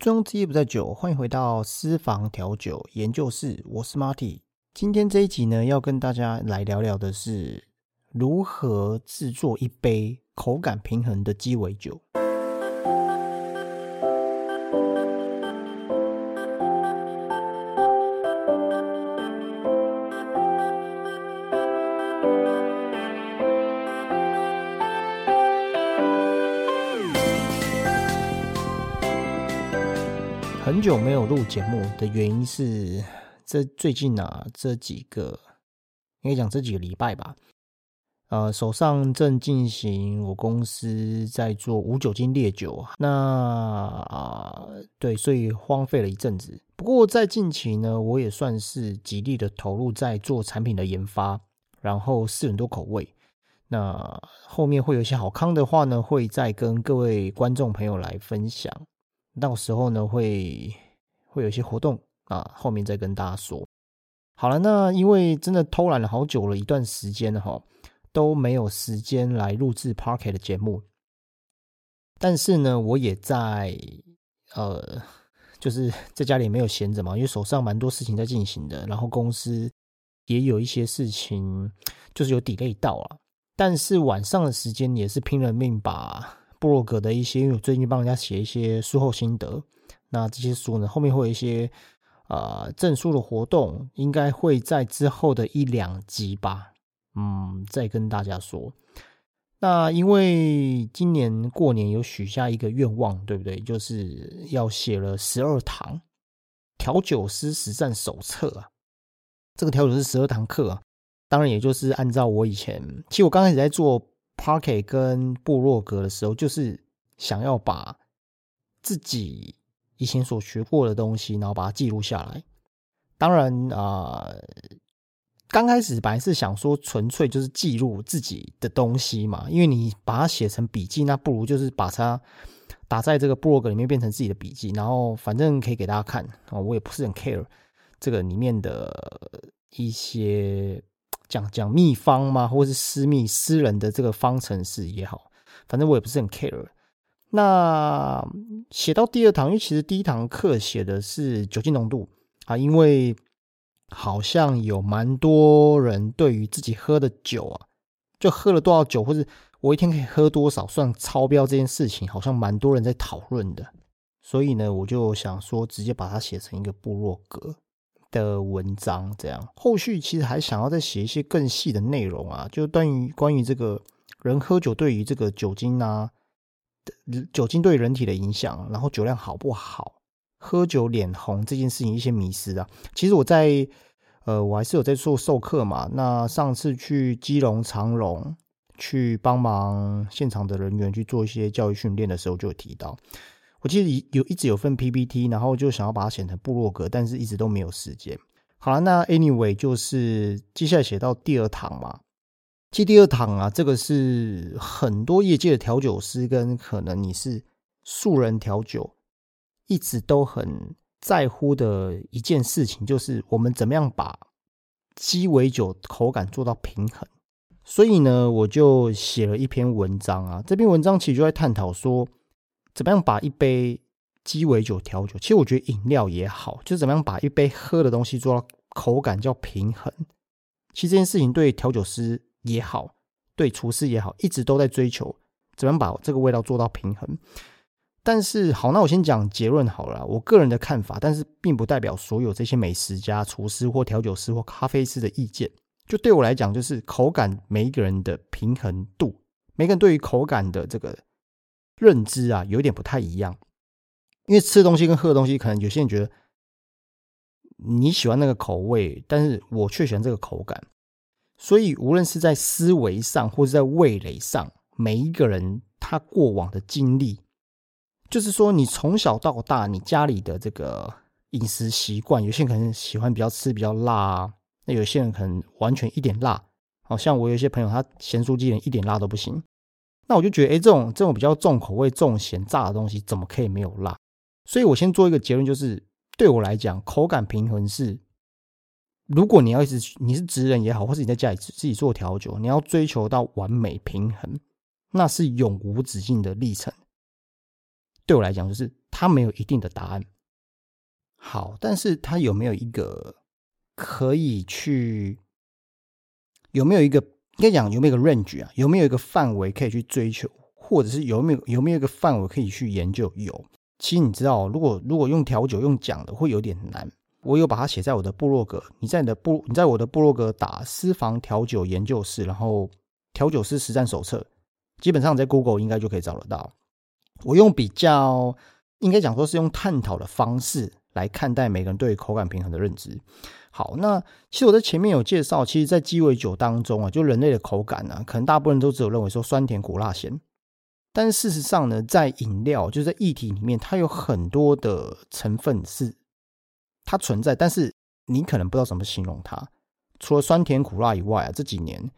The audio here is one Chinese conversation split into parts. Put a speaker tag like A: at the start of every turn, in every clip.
A: 醉翁之意不在酒，欢迎回到私房调酒研究室，我是 Marty。今天这一集呢，要跟大家来聊聊的是如何制作一杯口感平衡的鸡尾酒。久没有录节目的原因是，这最近啊，这几个应该讲这几个礼拜吧，呃，手上正进行我公司在做无酒精烈酒，那啊，对，所以荒废了一阵子。不过在近期呢，我也算是极力的投入在做产品的研发，然后试很多口味。那后面会有一些好康的话呢，会再跟各位观众朋友来分享。到时候呢，会会有一些活动啊，后面再跟大家说。好了，那因为真的偷懒了好久了一段时间了哈，都没有时间来录制 Parket 的节目。但是呢，我也在呃，就是 在家里也没有闲着嘛，因为手上蛮多事情在进行的，然后公司也有一些事情就是有 delay 到啊。但是晚上的时间也是拼了命把。布洛格的一些，因为我最近帮人家写一些书后心得，那这些书呢，后面会有一些呃证书的活动，应该会在之后的一两集吧，嗯，再跟大家说。那因为今年过年有许下一个愿望，对不对？就是要写了十二堂调酒师实战手册啊，这个调酒师十二堂课啊，当然也就是按照我以前，其实我刚开始在做。Park 跟部落格的时候，就是想要把自己以前所学过的东西，然后把它记录下来。当然啊，刚开始本来是想说纯粹就是记录自己的东西嘛，因为你把它写成笔记，那不如就是把它打在这个部落格里面变成自己的笔记，然后反正可以给大家看啊。我也不是很 care 这个里面的一些。讲讲秘方吗？或是私密私人的这个方程式也好，反正我也不是很 care。那写到第二堂，因为其实第一堂课写的是酒精浓度啊，因为好像有蛮多人对于自己喝的酒啊，就喝了多少酒，或者我一天可以喝多少算超标这件事情，好像蛮多人在讨论的。所以呢，我就想说，直接把它写成一个部落格。的文章这样，后续其实还想要再写一些更细的内容啊，就关于关于这个人喝酒对于这个酒精啊，酒精对人体的影响，然后酒量好不好，喝酒脸红这件事情一些迷思啊。其实我在呃，我还是有在做授课嘛。那上次去基隆长隆去帮忙现场的人员去做一些教育训练的时候，就有提到。我记得有一直有份 PPT，然后就想要把它写成部落格，但是一直都没有时间。好了，那 Anyway 就是接下来写到第二堂嘛。其实第二堂啊，这个是很多业界的调酒师跟可能你是素人调酒，一直都很在乎的一件事情，就是我们怎么样把鸡尾酒口感做到平衡。所以呢，我就写了一篇文章啊。这篇文章其实就在探讨说。怎么样把一杯鸡尾酒调酒？其实我觉得饮料也好，就是怎么样把一杯喝的东西做到口感叫平衡。其实这件事情对调酒师也好，对厨师也好，一直都在追求怎么样把这个味道做到平衡。但是好，那我先讲结论好了，我个人的看法，但是并不代表所有这些美食家、厨师或调酒师或咖啡师的意见。就对我来讲，就是口感每一个人的平衡度，每个人对于口感的这个。认知啊，有点不太一样，因为吃东西跟喝东西，可能有些人觉得你喜欢那个口味，但是我却喜欢这个口感。所以，无论是在思维上，或者在味蕾上，每一个人他过往的经历，就是说，你从小到大，你家里的这个饮食习惯，有些人可能喜欢比较吃比较辣，啊那有些人可能完全一点辣。好像我有些朋友，他咸酥鸡连一点辣都不行。那我就觉得，哎，这种这种比较重口味、重咸炸的东西，怎么可以没有辣？所以我先做一个结论，就是对我来讲，口感平衡是，如果你要一直你是职人也好，或是你在家里自己做调酒，你要追求到完美平衡，那是永无止境的历程。对我来讲，就是它没有一定的答案。好，但是它有没有一个可以去？有没有一个应该讲有没有一个 range 啊？有没有一个范围可以去追求，或者是有没有有没有一个范围可以去研究？有。其实你知道，如果如果用调酒用讲的会有点难。我有把它写在我的部落格。你在你的部你在我的部落格打私房调酒研究室，然后调酒师实战手册，基本上在 Google 应该就可以找得到。我用比较应该讲说是用探讨的方式来看待每个人对口感平衡的认知。好，那其实我在前面有介绍，其实，在鸡尾酒当中啊，就人类的口感呢，可能大部分人都只有认为说酸甜苦辣咸。但是事实上呢，在饮料就是在液体里面，它有很多的成分是它存在，但是你可能不知道怎么形容它。除了酸甜苦辣以外啊，这几年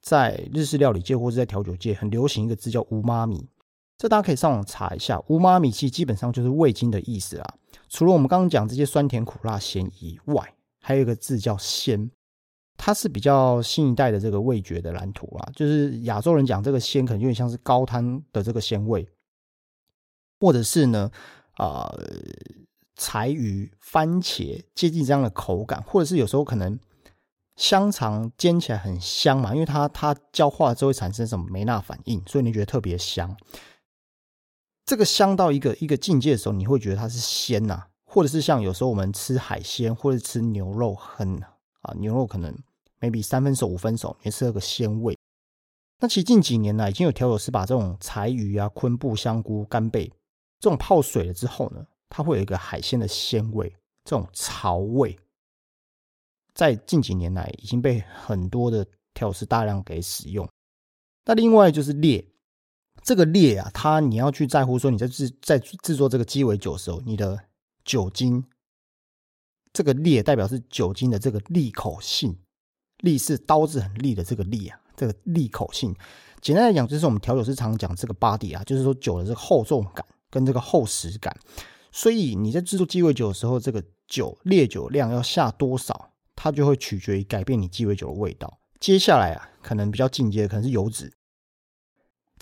A: 在日式料理界或者在调酒界很流行一个字叫乌妈米，这大家可以上网查一下。乌妈米其实基本上就是味精的意思啊。除了我们刚刚讲这些酸甜苦辣咸以外，还有一个字叫鲜。它是比较新一代的这个味觉的蓝图啊，就是亚洲人讲这个鲜，可能有点像是高汤的这个鲜味，或者是呢，啊，柴鱼、番茄接近这样的口感，或者是有时候可能香肠煎起来很香嘛，因为它它焦化之后会产生什么梅纳反应，所以你觉得特别香。这个香到一个一个境界的时候，你会觉得它是鲜呐，或者是像有时候我们吃海鲜或者吃牛肉很。啊，牛肉可能 maybe 三分熟五分熟，也是有个鲜味。那其实近几年呢，已经有调酒师把这种柴鱼啊、昆布、香菇、干贝这种泡水了之后呢，它会有一个海鲜的鲜味，这种潮味，在近几年来已经被很多的调酒师大量给使用。那另外就是烈，这个烈啊，它你要去在乎说你在制在制作这个鸡尾酒的时候，你的酒精。这个裂代表是酒精的这个利口性，利是刀子很利的这个利啊，这个利口性。简单来讲，就是我们调酒师常讲这个 body 啊，就是说酒的这个厚重感跟这个厚实感。所以你在制作鸡尾酒的时候，这个酒烈酒量要下多少，它就会取决于改变你鸡尾酒的味道。接下来啊，可能比较进阶的可能是油脂。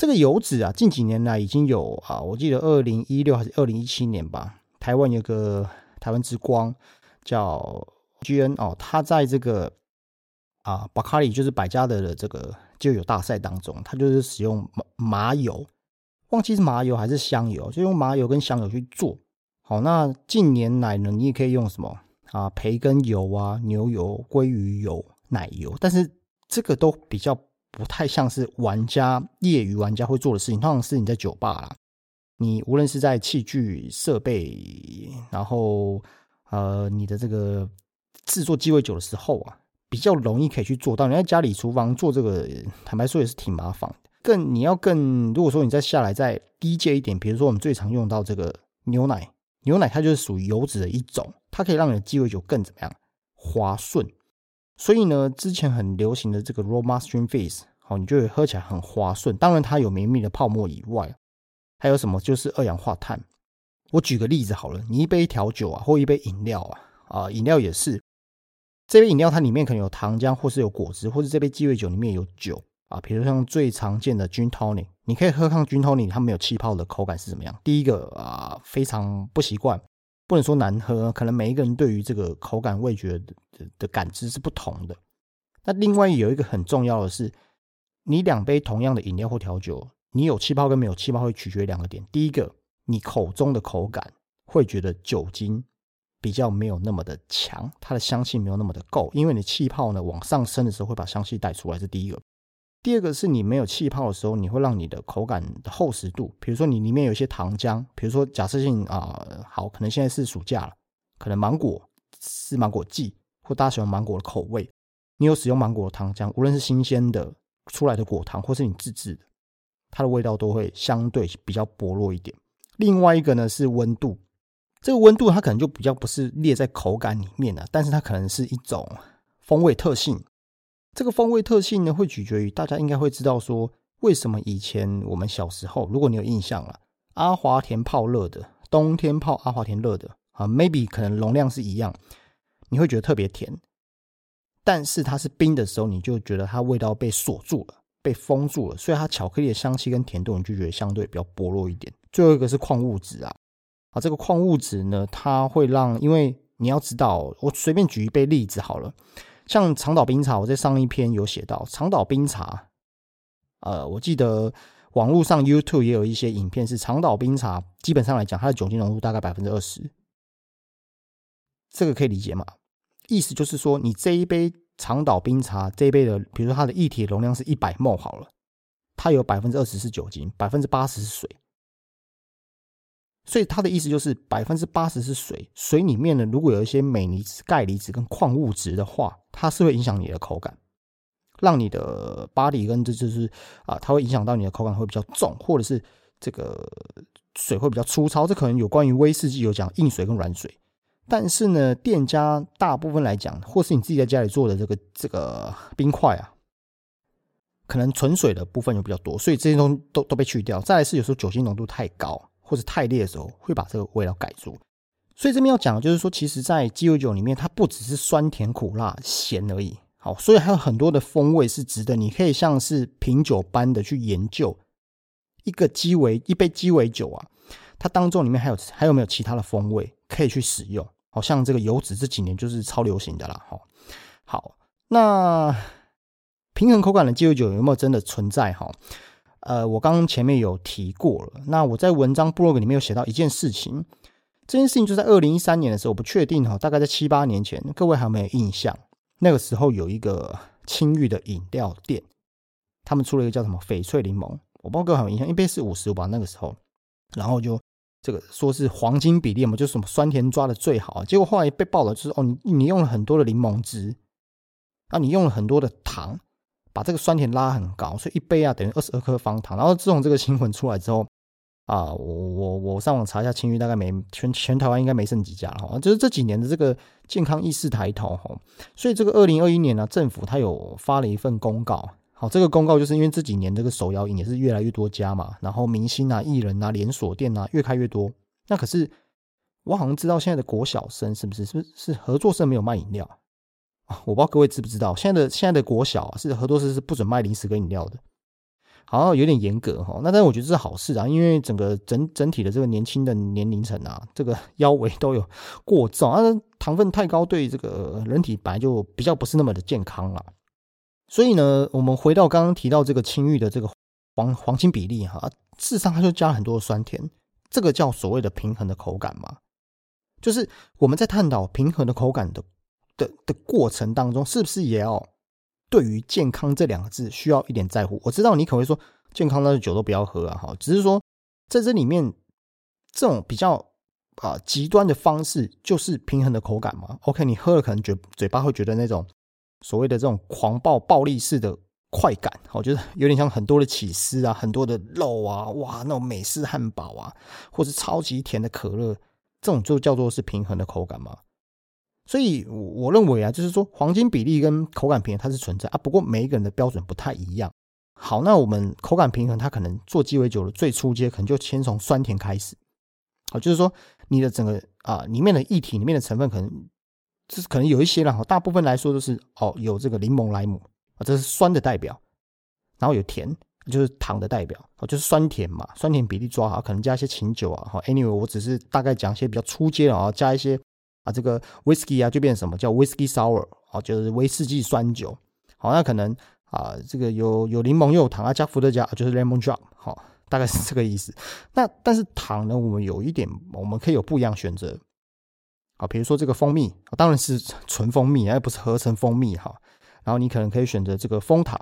A: 这个油脂啊，近几年来已经有啊，我记得二零一六还是二零一七年吧，台湾有个台湾之光。叫 G N 哦，他在这个啊，巴卡里就是百家的这个就有大赛当中，他就是使用麻麻油，忘记是麻油还是香油，就用麻油跟香油去做。好，那近年来呢，你也可以用什么啊，培根油啊、牛油、鲑鱼油、奶油，但是这个都比较不太像是玩家业余玩家会做的事情，通常是你在酒吧啦，你无论是在器具设备，然后。呃，你的这个制作鸡尾酒的时候啊，比较容易可以去做到。你在家里厨房做这个，坦白说也是挺麻烦。更你要更，如果说你再下来再低阶一点，比如说我们最常用到这个牛奶，牛奶它就是属于油脂的一种，它可以让你的鸡尾酒更怎么样滑顺。所以呢，之前很流行的这个 raw mastering face，好，你就会喝起来很滑顺。当然它有绵密的泡沫以外，还有什么就是二氧化碳。我举个例子好了，你一杯调酒啊，或一杯饮料啊，啊，饮料也是，这杯饮料它里面可能有糖浆，或是有果汁，或是这杯鸡尾酒里面有酒啊。比如像最常见的 gin tonic，你可以喝看 gin tonic，它没有气泡的口感是怎么样？第一个啊，非常不习惯，不能说难喝，可能每一个人对于这个口感味觉的的感知是不同的。那另外有一个很重要的是，你两杯同样的饮料或调酒，你有气泡跟没有气泡会取决于两个点，第一个。你口中的口感会觉得酒精比较没有那么的强，它的香气没有那么的够，因为你气泡呢往上升的时候会把香气带出来，是第一个。第二个是你没有气泡的时候，你会让你的口感厚实度，比如说你里面有一些糖浆，比如说假设性啊，好，可能现在是暑假了，可能芒果是芒果季，或大家喜欢芒果的口味，你有使用芒果的糖浆，无论是新鲜的出来的果糖，或是你自制的，它的味道都会相对比较薄弱一点。另外一个呢是温度，这个温度它可能就比较不是列在口感里面了，但是它可能是一种风味特性。这个风味特性呢，会取决于大家应该会知道说，为什么以前我们小时候，如果你有印象了，阿华田泡热的，冬天泡阿华田热的啊，maybe 可能容量是一样，你会觉得特别甜，但是它是冰的时候，你就觉得它味道被锁住了，被封住了，所以它巧克力的香气跟甜度你就觉得相对比较薄弱一点。最后一个是矿物质啊，啊，这个矿物质呢，它会让，因为你要知道，我随便举一杯例子好了，像长岛冰茶，我在上一篇有写到长岛冰茶，呃，我记得网络上 YouTube 也有一些影片是长岛冰茶，基本上来讲，它的酒精浓度大概百分之二十，这个可以理解吗？意思就是说，你这一杯长岛冰茶，这一杯的，比如说它的液体容量是一百 ml 好了，它有百分之二十是酒精，百分之八十是水。所以他的意思就是百分之八十是水，水里面呢，如果有一些镁离子、钙离子跟矿物质的话，它是会影响你的口感，让你的巴黎跟这就是啊，它会影响到你的口感会比较重，或者是这个水会比较粗糙。这可能有关于威士忌有讲硬水跟软水，但是呢，店家大部分来讲，或是你自己在家里做的这个这个冰块啊，可能纯水的部分有比较多，所以这些东西都都被去掉。再来是有时候酒精浓度太高。或者太烈的时候，会把这个味道盖住。所以这边要讲的就是说，其实，在鸡尾酒里面，它不只是酸甜苦辣咸而已。好，所以还有很多的风味是值得你可以像是品酒般的去研究。一个鸡尾一杯鸡尾酒啊，它当中里面还有还有没有其他的风味可以去使用？好像这个油脂这几年就是超流行的啦。好，好，那平衡口感的鸡尾酒有没有真的存在？哈？呃，我刚刚前面有提过了。那我在文章 blog 里面有写到一件事情，这件事情就在二零一三年的时候，我不确定哈，大概在七八年前，各位还有没有印象？那个时候有一个青玉的饮料店，他们出了一个叫什么翡翠柠檬，我不知道各位有没有印象，一杯是五十吧那个时候，然后就这个说是黄金比例嘛，就是什么酸甜抓的最好，结果后来被爆了，就是哦，你你用了很多的柠檬汁，啊，你用了很多的糖。把这个酸甜拉很高，所以一杯啊等于二十二颗方糖。然后自从这个新闻出来之后，啊，我我我上网查一下，青玉大概没全全台湾应该没剩几家了哈。就是这几年的这个健康意识抬头哈，所以这个二零二一年呢，政府他有发了一份公告。好，这个公告就是因为这几年这个手摇饮也是越来越多家嘛，然后明星啊、艺人啊、连锁店啊越开越多。那可是我好像知道现在的国小生是不是是不是是合作社没有卖饮料？我不知道各位知不知道，现在的现在的国小是很多是是不准卖零食跟饮料的，好像有点严格哈。那但是我觉得这是好事啊，因为整个整整体的这个年轻的年龄层啊，这个 腰围都有过重啊，糖分太高对这个人体本来就比较不是那么的健康了。所以呢，我们回到刚刚提到这个青玉的这个黄黄金比例哈，事实上它就加了很多的酸甜，这个叫所谓的平衡的口感嘛，就是我们在探讨平衡的口感的。的的过程当中，是不是也要对于健康这两个字需要一点在乎？我知道你可能会说，健康那酒都不要喝啊，哈，只是说在这里面这种比较啊极端的方式，就是平衡的口感嘛。OK，你喝了可能觉嘴巴会觉得那种所谓的这种狂暴暴力式的快感，我觉得有点像很多的起司啊，很多的肉啊，哇，那种美式汉堡啊，或是超级甜的可乐，这种就叫做是平衡的口感吗？所以我我认为啊，就是说黄金比例跟口感平衡它是存在啊，不过每一个人的标准不太一样。好，那我们口感平衡，它可能做鸡尾酒的最初阶，可能就先从酸甜开始。好，就是说你的整个啊里面的液体里面的成分，可能是可能有一些啦，大部分来说都是哦有这个柠檬莱姆啊，这是酸的代表，然后有甜就是糖的代表，哦就是酸甜嘛，酸甜比例抓好，可能加一些琴酒啊。好，anyway，我只是大概讲一些比较初阶的啊，加一些。啊，这个 whisky 啊，就变成什么叫 whisky sour 啊，就是威士忌酸酒。好，那可能啊，这个有有柠檬又有糖啊，加伏特加就是 lemon drop。好，大概是这个意思。那但是糖呢，我们有一点，我们可以有不一样选择。好，比如说这个蜂蜜，当然是纯蜂蜜，而不是合成蜂蜜哈。然后你可能可以选择这个蜂糖，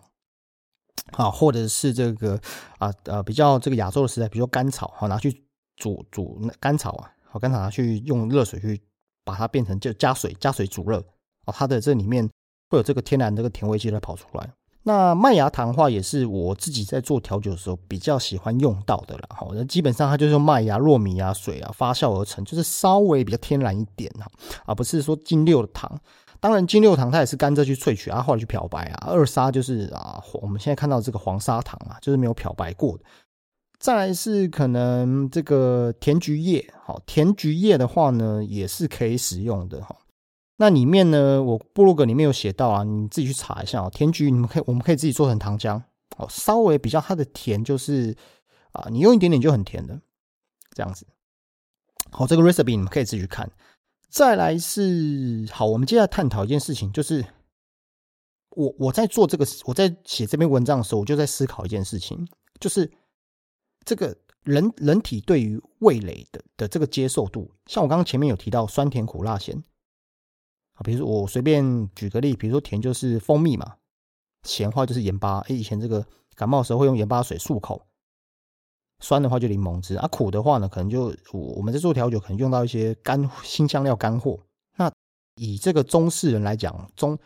A: 啊，或者是这个啊呃比较这个亚洲的食材，比如说甘草，好拿去煮煮甘草啊，好甘草拿去用热水去。把它变成就加水加水煮热哦，它的这里面会有这个天然这个甜味剂来跑出来。那麦芽糖的话也是我自己在做调酒的时候比较喜欢用到的了哈。那基本上它就是用麦芽、糯米啊、水啊发酵而成，就是稍微比较天然一点哈，而不是说精六的糖。当然精六糖它也是甘蔗去萃取啊，后来去漂白啊。二砂就是啊，我们现在看到这个黄砂糖啊，就是没有漂白过的。再来是可能这个甜菊叶，好，甜菊叶的话呢，也是可以使用的哈。那里面呢，我部落格里面有写到啊，你自己去查一下哦。甜菊你们可以，我们可以自己做成糖浆，哦，稍微比较它的甜就是啊，你用一点点就很甜的这样子。好，这个 recipe 你们可以自己去看。再来是好，我们接下来探讨一件事情，就是我我在做这个，我在写这篇文章的时候，我就在思考一件事情，就是这个人人体对于味蕾的的这个接受度，像我刚刚前面有提到酸甜苦辣咸啊，比如说我随便举个例，比如说甜就是蜂蜜嘛，咸话就是盐巴。哎，以前这个感冒的时候会用盐巴水漱口。酸的话就柠檬汁啊，苦的话呢，可能就我我们在做调酒，可能用到一些干新香料干货。那以这个中式人来讲，中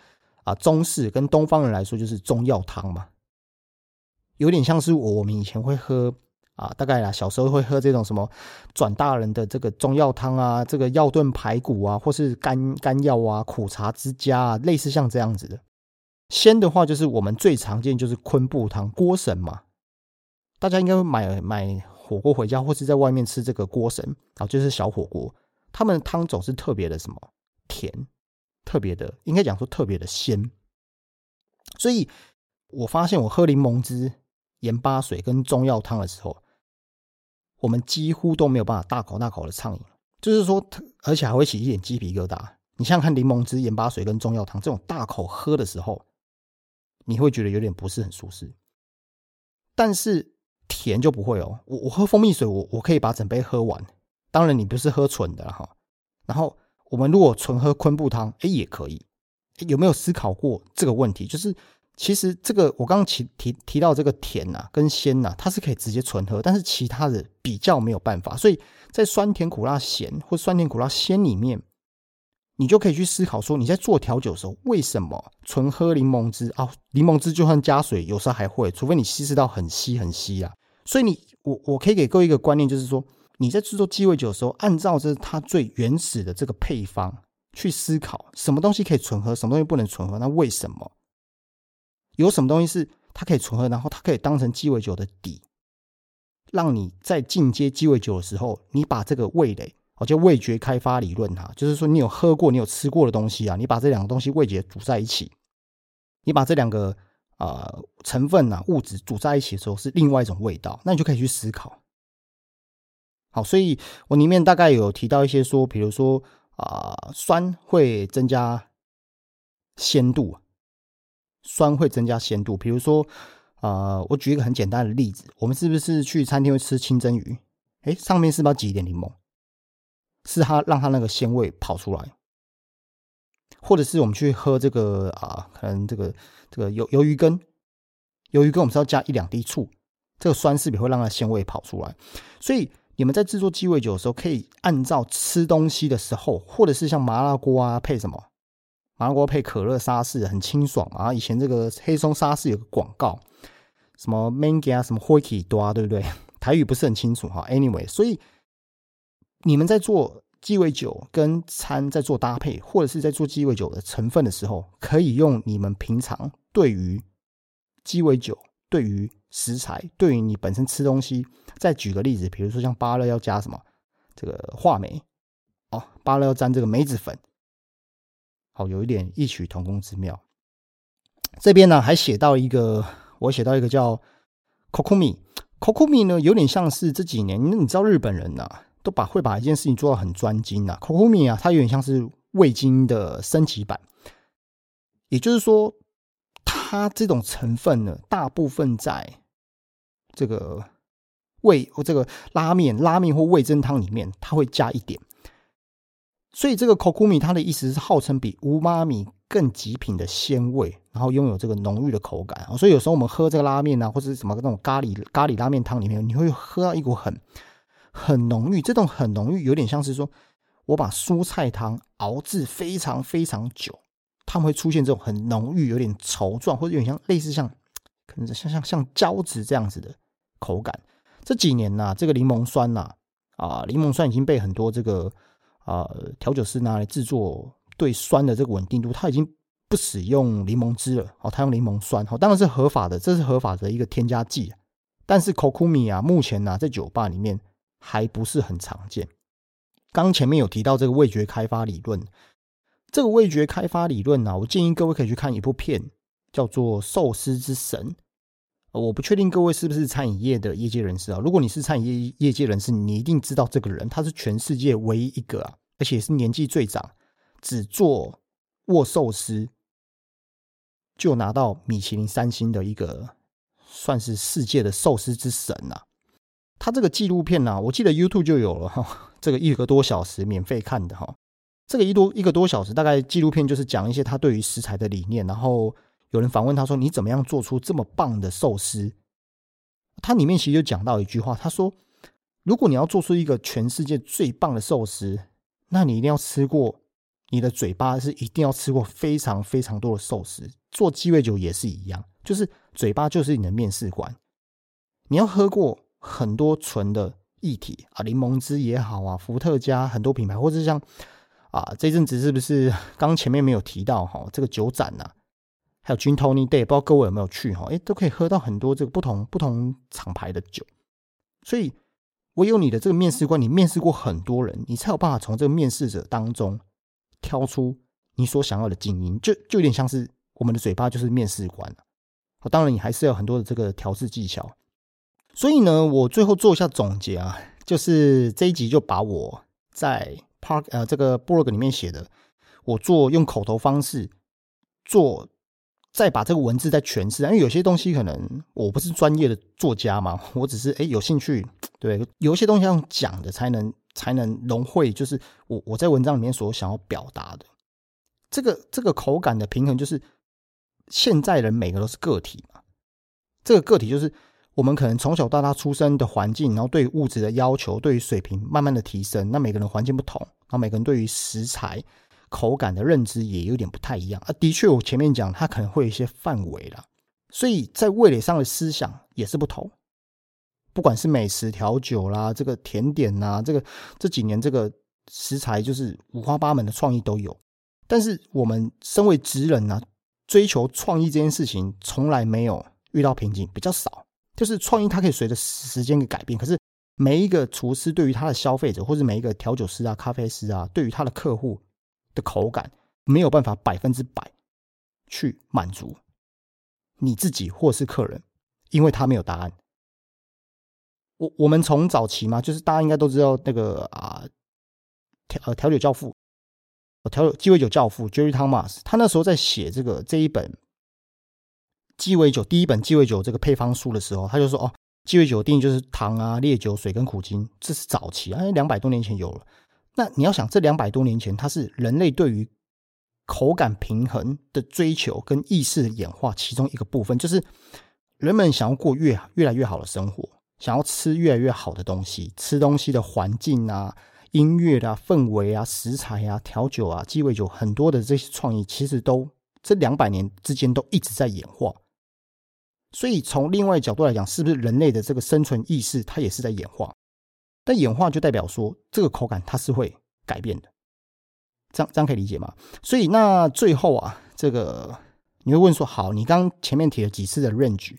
A: 啊中式跟东方人来说，就是中药汤嘛，有点像是我们以前会喝啊，大概啊小时候会喝这种什么转大人的这个中药汤啊，这个药炖排骨啊，或是干干药啊，苦茶之家啊，类似像这样子的。鲜的话，就是我们最常见就是昆布汤锅神嘛。大家应该会买买火锅回家，或是在外面吃这个锅神啊，就是小火锅。他们的汤总是特别的什么甜，特别的应该讲说特别的鲜。所以我发现我喝柠檬汁、盐巴水跟中药汤的时候，我们几乎都没有办法大口大口的畅饮，就是说，而且还会起一点鸡皮疙瘩。你像看，柠檬汁、盐巴水跟中药汤这种大口喝的时候，你会觉得有点不是很舒适，但是。甜就不会哦，我我喝蜂蜜水，我我可以把整杯喝完。当然你不是喝纯的哈。然后我们如果纯喝昆布汤，哎也可以。有没有思考过这个问题？就是其实这个我刚刚提提提到这个甜呐跟鲜呐，它是可以直接纯喝，但是其他的比较没有办法。所以在酸甜苦辣咸或酸甜苦辣鲜里面，你就可以去思考说，你在做调酒的时候，为什么纯喝柠檬汁啊？柠檬汁就算加水，有时候还会，除非你稀释到很稀很稀啊。所以你我我可以给各位一个观念，就是说你在制作鸡尾酒的时候，按照这它最原始的这个配方去思考，什么东西可以存喝，什么东西不能存喝，那为什么？有什么东西是它可以存喝，然后它可以当成鸡尾酒的底，让你在进阶鸡尾酒的时候，你把这个味蕾，哦，叫味觉开发理论哈，就是说你有喝过、你有吃过的东西啊，你把这两个东西味觉煮在一起，你把这两个。呃，成分啊，物质煮在一起的时候是另外一种味道，那你就可以去思考。好，所以我里面大概有提到一些说，比如说啊，酸会增加鲜度，酸会增加鲜度。比如说啊，我举一个很简单的例子，我们是不是去餐厅会吃清蒸鱼？哎，上面是不是要挤一点柠檬？是它让它那个鲜味跑出来。或者是我们去喝这个啊，可能这个这个鱿鱿鱼羹，鱿鱼羹我们是要加一两滴醋，这个酸势必会让它鲜味跑出来。所以你们在制作鸡尾酒的时候，可以按照吃东西的时候，或者是像麻辣锅啊配什么，麻辣锅配可乐沙士很清爽啊。以前这个黑松沙士有个广告，什么 mangy 啊，什么 Hoiki 多啊，对不对？台语不是很清楚哈。Anyway，所以你们在做。鸡尾酒跟餐在做搭配，或者是在做鸡尾酒的成分的时候，可以用你们平常对于鸡尾酒、对于食材、对于你本身吃东西。再举个例子，比如说像芭乐要加什么这个话梅哦，芭乐要沾这个梅子粉，好，有一点异曲同工之妙。这边呢还写到一个，我写到一个叫 Kokumi，Kokumi 呢有点像是这几年，你知道日本人呐。都把会把一件事情做到很专精啊，Kokumi 啊，它有点像是味精的升级版。也就是说，它这种成分呢，大部分在这个味或这个拉面、拉面或味增汤里面，它会加一点。所以这个 Kokumi 它的意思是号称比乌妈米更极品的鲜味，然后拥有这个浓郁的口感。所以有时候我们喝这个拉面啊，或者什么那种咖喱咖喱拉面汤里面，你会喝到一股很。很浓郁，这种很浓郁，有点像是说，我把蔬菜汤熬制非常非常久，它们会出现这种很浓郁、有点稠状，或者有点像类似像，可能像像像胶质这样子的口感。这几年呐，这个柠檬酸呐，啊，柠檬酸已经被很多这个啊调酒师拿来制作对酸的这个稳定度，它已经不使用柠檬汁了，哦，它用柠檬酸，哦，当然是合法的，这是合法的一个添加剂。但是 Kokumi 啊，目前呢，在酒吧里面。还不是很常见。刚前面有提到这个味觉开发理论，这个味觉开发理论呢，我建议各位可以去看一部片，叫做《寿司之神》我不确定各位是不是餐饮业的业界人士啊？如果你是餐饮业业界人士，你一定知道这个人，他是全世界唯一一个啊，而且是年纪最长，只做握寿司就拿到米其林三星的一个，算是世界的寿司之神呐。他这个纪录片呢，我记得 YouTube 就有了哈，这个一个多小时免费看的哈。这个一多一个多小时，大概纪录片就是讲一些他对于食材的理念，然后。有人访问他说：“你怎么样做出这么棒的寿司？”他里面其实就讲到一句话，他说：“如果你要做出一个全世界最棒的寿司，那你一定要吃过，你的嘴巴是一定要吃过非常非常多的寿司。做鸡尾酒也是一样，就是嘴巴就是你的面试官，你要喝过很多纯的液体啊，柠檬汁也好啊，伏特加很多品牌，或者像啊这阵子是不是刚前面没有提到哈这个酒展呢？”还有 Gin Tony Day，不知道各位有没有去哈？哎，都可以喝到很多这个不同不同厂牌的酒。所以，唯有你的这个面试官，你面试过很多人，你才有办法从这个面试者当中挑出你所想要的精英。就就有点像是我们的嘴巴就是面试官当然，你还是有很多的这个调试技巧。所以呢，我最后做一下总结啊，就是这一集就把我在 Park 呃这个 blog 里面写的，我做用口头方式做。再把这个文字再诠释，因为有些东西可能我不是专业的作家嘛，我只是哎有兴趣，对，有一些东西要讲的才能才能融汇，就是我我在文章里面所想要表达的这个这个口感的平衡，就是现在人每个都是个体嘛，这个个体就是我们可能从小到大出生的环境，然后对物质的要求，对于水平慢慢的提升，那每个人环境不同，然后每个人对于食材。口感的认知也有点不太一样啊，的确，我前面讲它可能会有一些范围了，所以在味蕾上的思想也是不同。不管是美食调酒啦，这个甜点呐，这个这几年这个食材就是五花八门的创意都有。但是我们身为职人呢，追求创意这件事情从来没有遇到瓶颈，比较少。就是创意它可以随着时间给改变，可是每一个厨师对于他的消费者，或者每一个调酒师啊、咖啡师啊，对于他的客户。的口感没有办法百分之百去满足你自己或是客人，因为他没有答案。我我们从早期嘛，就是大家应该都知道那个啊调呃调酒教父，调酒鸡尾酒教父 Jerry Thomas，他那时候在写这个这一本鸡尾酒第一本鸡尾酒这个配方书的时候，他就说哦，鸡尾酒定义就是糖啊、烈酒、水跟苦精，这是早期啊，两百多年前有了。那你要想，这两百多年前，它是人类对于口感平衡的追求跟意识的演化其中一个部分，就是人们想要过越越来越好的生活，想要吃越来越好的东西，吃东西的环境啊、音乐啊、氛围啊、食材啊、调酒啊、鸡尾酒，很多的这些创意，其实都这两百年之间都一直在演化。所以从另外角度来讲，是不是人类的这个生存意识，它也是在演化？但演化就代表说，这个口感它是会改变的，这样这样可以理解吗？所以那最后啊，这个你会问说，好，你刚前面提了几次的 range，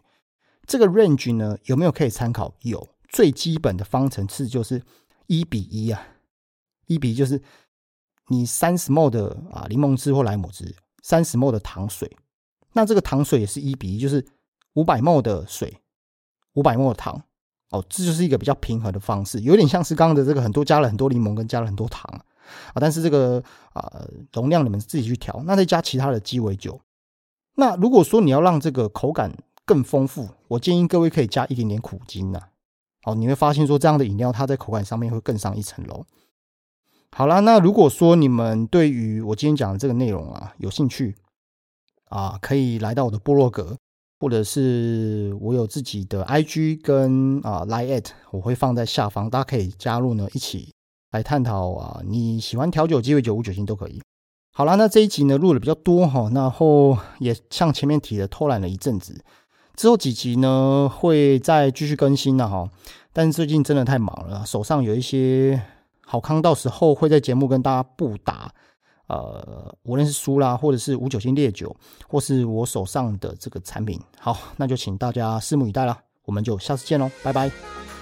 A: 这个 range 呢有没有可以参考？有，最基本的方程式就是一比一啊，一比就是你三十 ml 的啊柠檬汁或莱姆汁，三十 ml 的糖水，那这个糖水也是一比一，就是五百 ml 的水，五百 ml 的糖。哦，这就是一个比较平衡的方式，有点像是刚刚的这个很多加了很多柠檬跟加了很多糖啊，但是这个啊容量你们自己去调，那再加其他的鸡尾酒。那如果说你要让这个口感更丰富，我建议各位可以加一点点苦精呐。哦，你会发现说这样的饮料它在口感上面会更上一层楼。好啦，那如果说你们对于我今天讲的这个内容啊有兴趣啊，可以来到我的部落格。或者是我有自己的 IG 跟啊 Line at，我会放在下方，大家可以加入呢，一起来探讨啊。你喜欢调酒、鸡尾酒、无酒精都可以。好了，那这一集呢录的比较多哈，然后也像前面提的偷懒了一阵子，之后几集呢会再继续更新的哈。但是最近真的太忙了，手上有一些好康，到时候会在节目跟大家布达。呃，无论是书啦，或者是五九星烈酒，或是我手上的这个产品，好，那就请大家拭目以待了。我们就下次见喽，拜拜。